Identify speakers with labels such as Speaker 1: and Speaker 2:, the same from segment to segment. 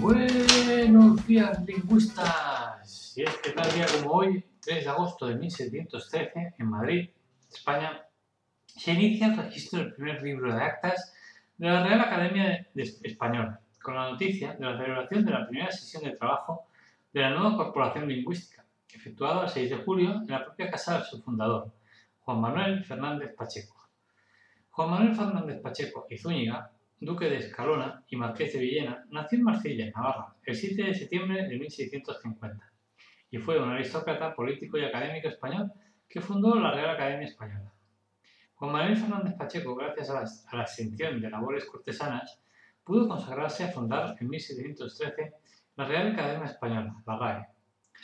Speaker 1: Buenos días, lingüistas. Y es que tal día como hoy, 3 de agosto de 1713, en Madrid, España, se inicia el registro del primer libro de actas de la Real Academia de Española, con la noticia de la celebración de la primera sesión de trabajo de la nueva Corporación Lingüística, efectuada el 6 de julio en la propia casa de su fundador, Juan Manuel Fernández Pacheco. Juan Manuel Fernández Pacheco y Zúñiga duque de Escalona y marqués de Villena, nació en Marcilla, Navarra, el 7 de septiembre de 1650 y fue un aristócrata, político y académico español que fundó la Real Academia Española. Juan Manuel Fernández Pacheco, gracias a la, ascensión de labores cortesanas, pudo consagrarse a fundar en 1713 la Real Academia Española, la RAE,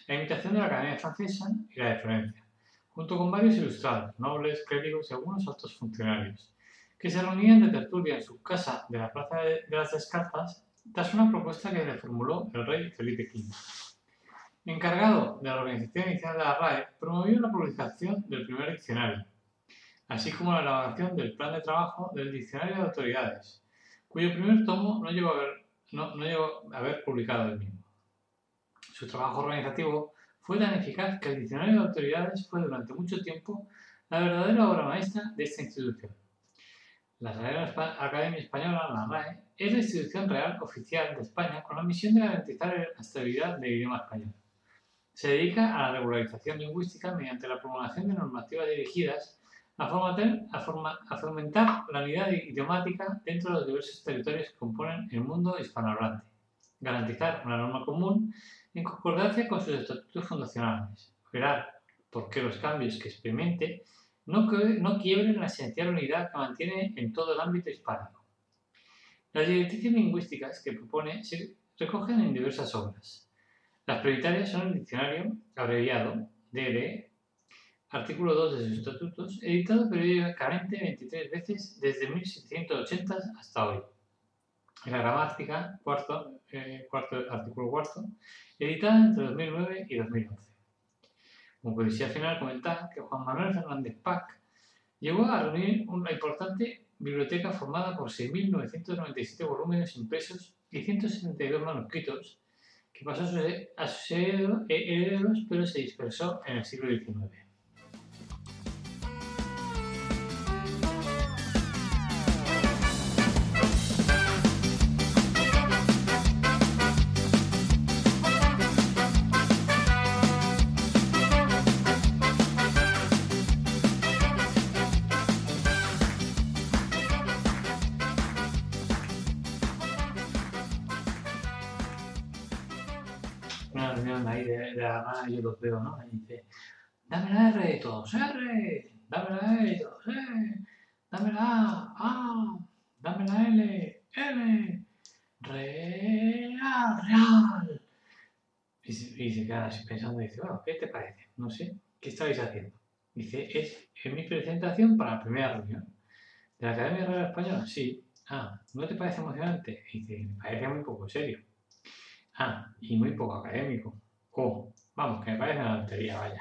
Speaker 1: la imitación de la Academia Francesa y la de Florencia, junto con varios ilustrados, nobles, clérigos y algunos altos funcionarios, que se reunían de tertulia en su casa de la Plaza de, las Descartas tras una propuesta que le formuló el rey Felipe V. Encargado de la organización inicial de la RAE, promovió la publicación del primer diccionario, así como la elaboración del plan de trabajo del Diccionario de Autoridades, cuyo primer tomo no llegó a haber, no, llegó a haber publicado el mismo. Su trabajo organizativo fue tan eficaz que el Diccionario de Autoridades fue durante mucho tiempo la verdadera obra maestra de esta institución. La Real Academia Española, la RAE, es la institución real oficial de España con la misión de garantizar la estabilidad del idioma español. Se dedica a la regularización lingüística mediante la promulgación de normativas dirigidas a, fomentar la unidad idiomática dentro de los diversos territorios que componen el mundo hispanohablante, garantizar una norma común en concordancia con sus estatutos fundacionales, velar por qué los cambios que experimente no, no quiebren la esencial unidad que mantiene en todo el ámbito hispánico. Las directrices lingüísticas que propone se recogen en diversas obras. Las prioritarias son el diccionario abreviado DD, artículo 2 de sus estatutos, editado periódicamente 23 veces desde 1780 hasta hoy. La gramática, cuarto, eh, cuarto, artículo cuarto, editada entre 2009 y 2011. Como policía final comentar que Juan Manuel Fernández Pac llegó a reunir una importante biblioteca formada por 6.997 volúmenes impresos y 172 manuscritos que pasó a sus herederos pero se dispersó en el siglo XIX. Una reunión ahí de, la RAE, yo los veo, ¿no? Y dice, dame la R, todos R, dame la E, todos E, dame la A, A, dame la L, L, real, real. Y se, queda así pensando y dice, bueno, ¿qué te parece? No sé, ¿qué estáis haciendo? Dice, es, es mi presentación para la primera reunión. ¿De la Academia Real Española? Sí. Ah, ¿no te parece emocionante? Dice, me parece muy poco serio. Ah, y muy poco académico. Oh, vamos, que me parece una tontería, vaya.